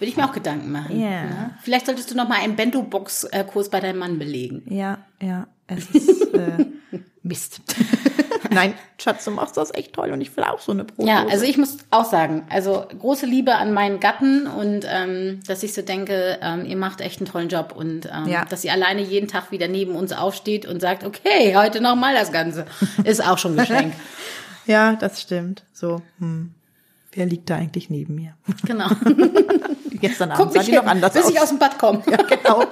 würde ich mir auch Gedanken machen. Ja. Ne? Vielleicht solltest du noch mal einen Bento-Box-Kurs bei deinem Mann belegen. Ja, ja, es ist äh, Mist. Nein, Schatz, du machst das echt toll und ich will auch so eine Brotdose. Ja, also ich muss auch sagen, also große Liebe an meinen Gatten und ähm, dass ich so denke, ähm, ihr macht echt einen tollen Job und ähm, Ja. dass ihr alleine jeden Tag wieder neben uns aufsteht und sagt, okay, heute noch mal das Ganze, ist auch schon ein Geschenk. ja, das stimmt. So, hm. Wer liegt da eigentlich neben mir? genau. Gestern Abend sah die noch anders bis aus. ich aus dem Bad komme. ja, genau.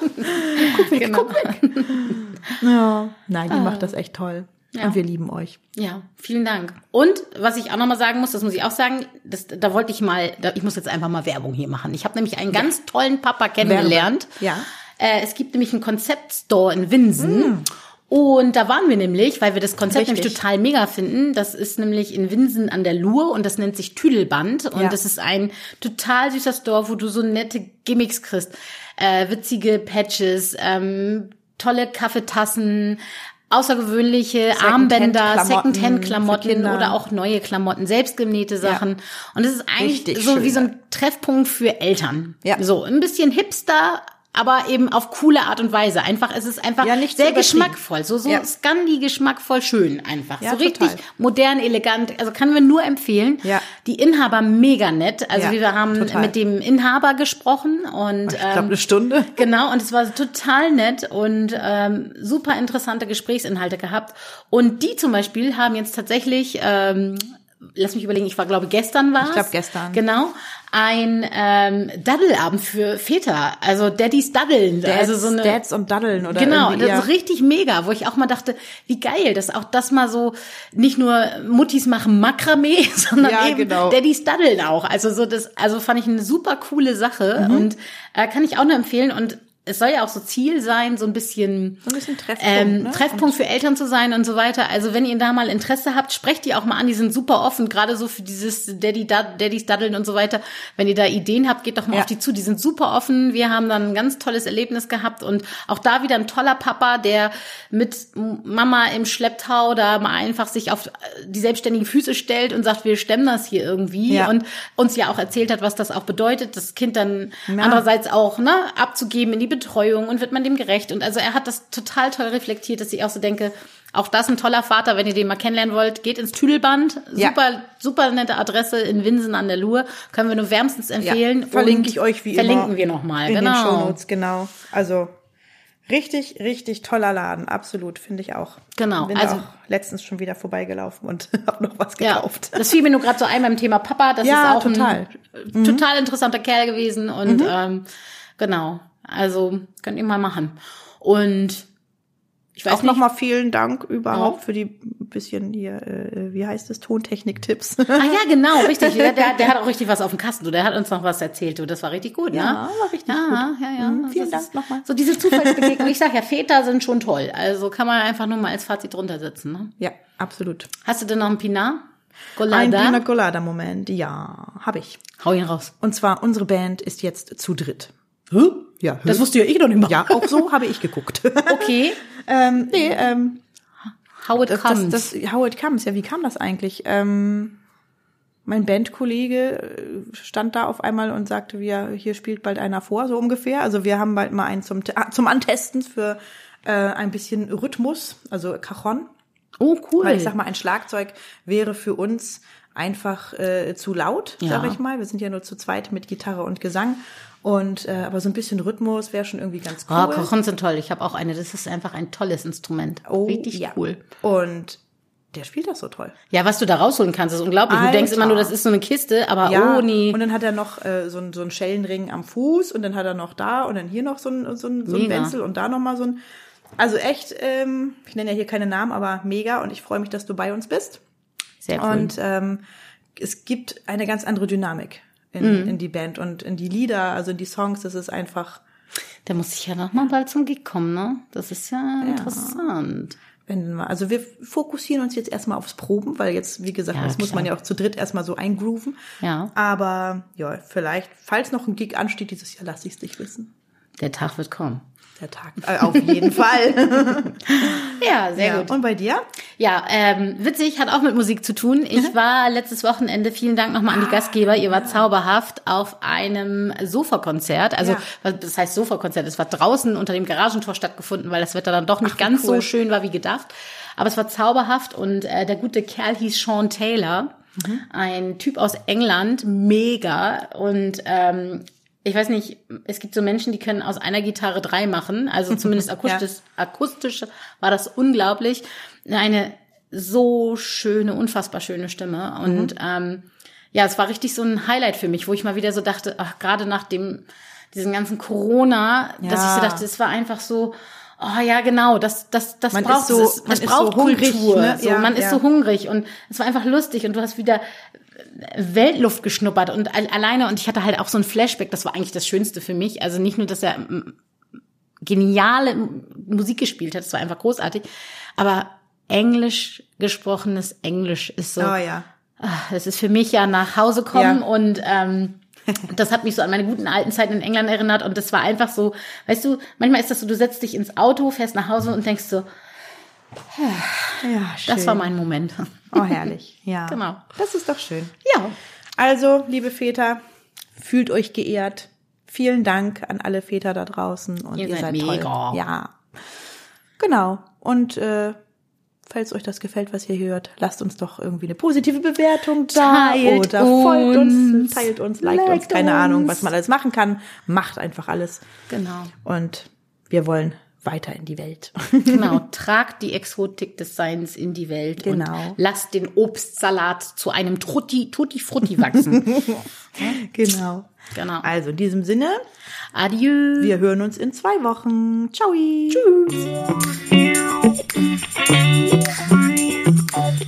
guck weg, Genau. guck weg. Ja, nein, die macht das echt toll. Ja. Und wir lieben euch. Ja, vielen Dank. Und was ich auch noch mal sagen muss, das muss ich auch sagen, das, da wollte ich mal, da, ich muss jetzt einfach mal Werbung hier machen. Ich habe nämlich einen ganz tollen Papa kennengelernt. Ja. Äh, es gibt nämlich einen Konzeptstore in Winsen. Und da waren wir nämlich, weil wir das Konzept Richtig. nämlich total mega finden. Das ist nämlich in Winsen an der Lur und das nennt sich Tüdelband. Und Ja. das ist ein total süßer Store, wo du so nette Gimmicks kriegst. Äh, witzige Patches, ähm, tolle Kaffeetassen, außergewöhnliche Secondhand- Armbänder, Klamotten Secondhand-Klamotten oder auch neue Klamotten, selbstgenähte Sachen. Und es ist eigentlich Richtig so schön. wie so ein Treffpunkt für Eltern. Ja. So ein bisschen hipster, aber eben auf coole Art und Weise. Einfach, es ist einfach Ja, sehr geschmackvoll. So, so Ja. Scandi geschmackvoll schön einfach. Ja, so richtig total. modern, elegant. Also kann wir nur empfehlen. Ja. Die Inhaber mega nett. Also wir haben total. mit dem Inhaber gesprochen und Ich glaube, ähm, eine Stunde. Genau, und es war total nett und ähm, super interessante Gesprächsinhalte gehabt. Und die zum Beispiel haben jetzt tatsächlich, ähm, lass mich überlegen, ich war glaube gestern war Ich glaub, gestern. Genau, ein ähm, Daddelabend für Väter, also Daddys Daddeln. Dads, also so eine, Dads und Daddeln oder Genau, das ist richtig mega, wo ich auch mal dachte, wie geil, dass auch das mal so nicht nur Muttis machen Makramee, sondern Ja, eben genau. Daddys daddeln auch. Also so das, also fand ich eine super coole Sache Mhm. und äh, kann ich auch nur empfehlen und es soll ja auch so Ziel sein, so ein bisschen So ein bisschen Treffpunkt, ähm, ne? Treffpunkt für Eltern zu sein und so weiter. Also wenn ihr da mal Interesse habt, sprecht die auch mal an. Die sind super offen, gerade so für dieses Daddy, Dad, Daddys Daddeln und so weiter. Wenn ihr da Ideen habt, geht doch mal Ja. auf die zu. Die sind super offen. Wir haben dann ein ganz tolles Erlebnis gehabt und auch da wieder ein toller Papa, der mit Mama im Schlepptau da mal einfach sich auf die selbstständigen Füße stellt und sagt, wir stemmen das hier irgendwie Ja. und uns ja auch erzählt hat, was das auch bedeutet, das Kind dann Ja. andererseits auch ne, abzugeben in die Betreuung und wird man dem gerecht. Und also er hat das total toll reflektiert, dass ich auch so denke, auch das ein toller Vater, wenn ihr den mal kennenlernen wollt, geht ins Tüdelband. Ja. Super, super nette Adresse in Winsen an der Luhr. Können wir nur wärmstens empfehlen. Ja, verlinke ich euch wie verlinken immer. wir nochmal, in den genau. Shownotes, genau. Also richtig, richtig toller Laden, absolut, finde ich auch. Genau, Bin also- auch letztens schon wieder vorbeigelaufen und habe noch was Ja, gekauft. das fiel mir nur gerade so ein beim Thema Papa. Das Ja, ist auch total. Mhm. ein total interessanter Kerl gewesen und ähm, genau. Also könnt ihr mal machen. Und ich weiß auch nochmal vielen Dank überhaupt Ja. für die bisschen hier, äh, wie heißt es, Tontechnik-Tipps. Ah ja, genau, richtig. Der, der, der hat auch richtig was auf dem Kasten. Du, der hat uns noch was erzählt. Du, das war richtig gut, ne? Ja, war richtig ja, gut. Ja, ja, Mhm, Das vielen Dank nochmal. So diese Zufallsbegegnung. Ich sag ja, Väter sind schon toll. Also kann man einfach nur mal als Fazit drunter setzen. Ne? ja, absolut. Hast du denn noch einen Pinard? Ein Golada? Pina Colada Moment, ja, habe ich. Hau ihn raus. Und zwar unsere Band ist jetzt zu dritt. Ja, Das wusste ja ich noch nicht mal. ja, auch so habe ich geguckt. Okay. ähm, nee, ähm, How it das, comes. das, das, how it comes, ja, wie kam das eigentlich? Ähm, mein Bandkollege äh, stand da auf einmal und sagte, wir, hier spielt bald einer vor, so ungefähr. Also wir haben bald mal einen zum, ah, zum Antesten für äh, ein bisschen Rhythmus, also Cajon. oh, cool. Weil ich sag mal, ein Schlagzeug wäre für uns einfach äh, zu laut, Ja. sag ich mal. Wir sind ja nur zu zweit mit Gitarre und Gesang. Und äh, aber so ein bisschen Rhythmus wäre schon irgendwie ganz cool. Oh, Kochen sind toll. Ich habe auch eine. Das ist einfach ein tolles Instrument. Richtig Oh, ja. cool. Und der spielt das so toll. Ja, was du da rausholen kannst, ist unglaublich. Du Alter. denkst immer nur, das ist so eine Kiste, aber Ja, oh nee. und dann hat er noch äh, so, ein, so einen Schellenring am Fuß und dann hat er noch da und dann hier noch so ein, so ein, so ein. Wenzel und da noch mal so ein. Also echt, ähm, ich nenne ja hier keine Namen, aber mega und ich freue mich, dass du bei uns bist. Sehr cool. Und ähm, es gibt eine ganz andere Dynamik in, Mhm. in die Band und in die Lieder, also in die Songs. Das ist einfach, Der muss sich ja noch mal bald zum Gig kommen, ne? Das ist ja, interessant. wenn also wir fokussieren uns jetzt erstmal aufs Proben, weil jetzt, wie gesagt, Ja, das muss klar. man ja auch zu dritt erstmal so eingrooven. Ja. Aber ja, vielleicht, falls noch ein Gig ansteht dieses Jahr, lasse ich es dich wissen. Der Tag wird kommen. Der Tag. Äh, auf jeden Fall. Ja, sehr ja. gut. Und bei dir? Ja, ähm, witzig, hat auch mit Musik zu tun. Ich war letztes Wochenende, vielen Dank nochmal an die Gastgeber, ihr wart zauberhaft, auf einem Sofakonzert. Also, Ja. das heißt Sofakonzert, es war draußen unter dem Garagentor stattgefunden, weil das Wetter dann doch nicht Ach, ganz so cool. schön war wie gedacht. Aber es war zauberhaft und äh, der gute Kerl hieß Sean Taylor, Mhm. ein Typ aus England, mega. Und ähm, ich weiß nicht, es gibt so Menschen, die können aus einer Gitarre drei machen. Also zumindest akustisch, akustisch war das unglaublich. Eine so schöne, unfassbar schöne Stimme. Und ähm, ja, es war richtig so ein Highlight für mich, wo ich mal wieder so dachte, ach, gerade nach dem, diesen ganzen Corona, dass ich so Ja. dachte, es war einfach so, oh ja, genau, das, das, das Man braucht so- es. ist braucht so hungrig, Kultur. ne? So, Ja, man ist ja. so hungrig und es war einfach lustig und du hast wieder Weltluft geschnuppert und al- alleine und ich hatte halt auch so ein Flashback, das war eigentlich das Schönste für mich. Also nicht nur, dass er mm, geniale Musik gespielt hat, das war einfach großartig, aber Englisch gesprochenes Englisch ist so, Oh ja. ah, das ist für mich ja nach Hause kommen Ja. und ähm, das hat mich so an meine guten alten Zeiten in England erinnert und das war einfach so, weißt du, manchmal ist das so, du setzt dich ins Auto, fährst nach Hause und denkst so, Ja, schön. Das war mein Moment. Oh, herrlich. Ja. Genau. Das ist doch schön. Ja. Also, liebe Väter, fühlt euch geehrt. Vielen Dank an alle Väter da draußen und ihr, Ihr seid seid toll. mega. Ja. Genau. Und äh, falls euch das gefällt, was ihr hört, lasst uns doch irgendwie eine positive Bewertung da Teilt oder folgt uns, uns. teilt uns, liked, uns, Liked keine uns. Ahnung, was man alles machen kann. Macht einfach alles. Genau. Und wir wollen weiter in die Welt. Genau. Tragt die Exotik des Seins in die Welt. Genau. Und lasst den Obstsalat zu einem Tutti, Tutti Frutti wachsen. genau. genau. Also in diesem Sinne, Adieu. wir hören uns in zwei Wochen. Ciao.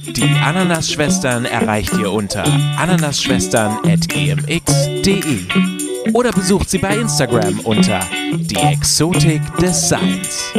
Die Ananas-Schwestern erreicht ihr unter ananasschwestern.gmx.de oder besucht sie bei Instagram unter die Exotik des Seins.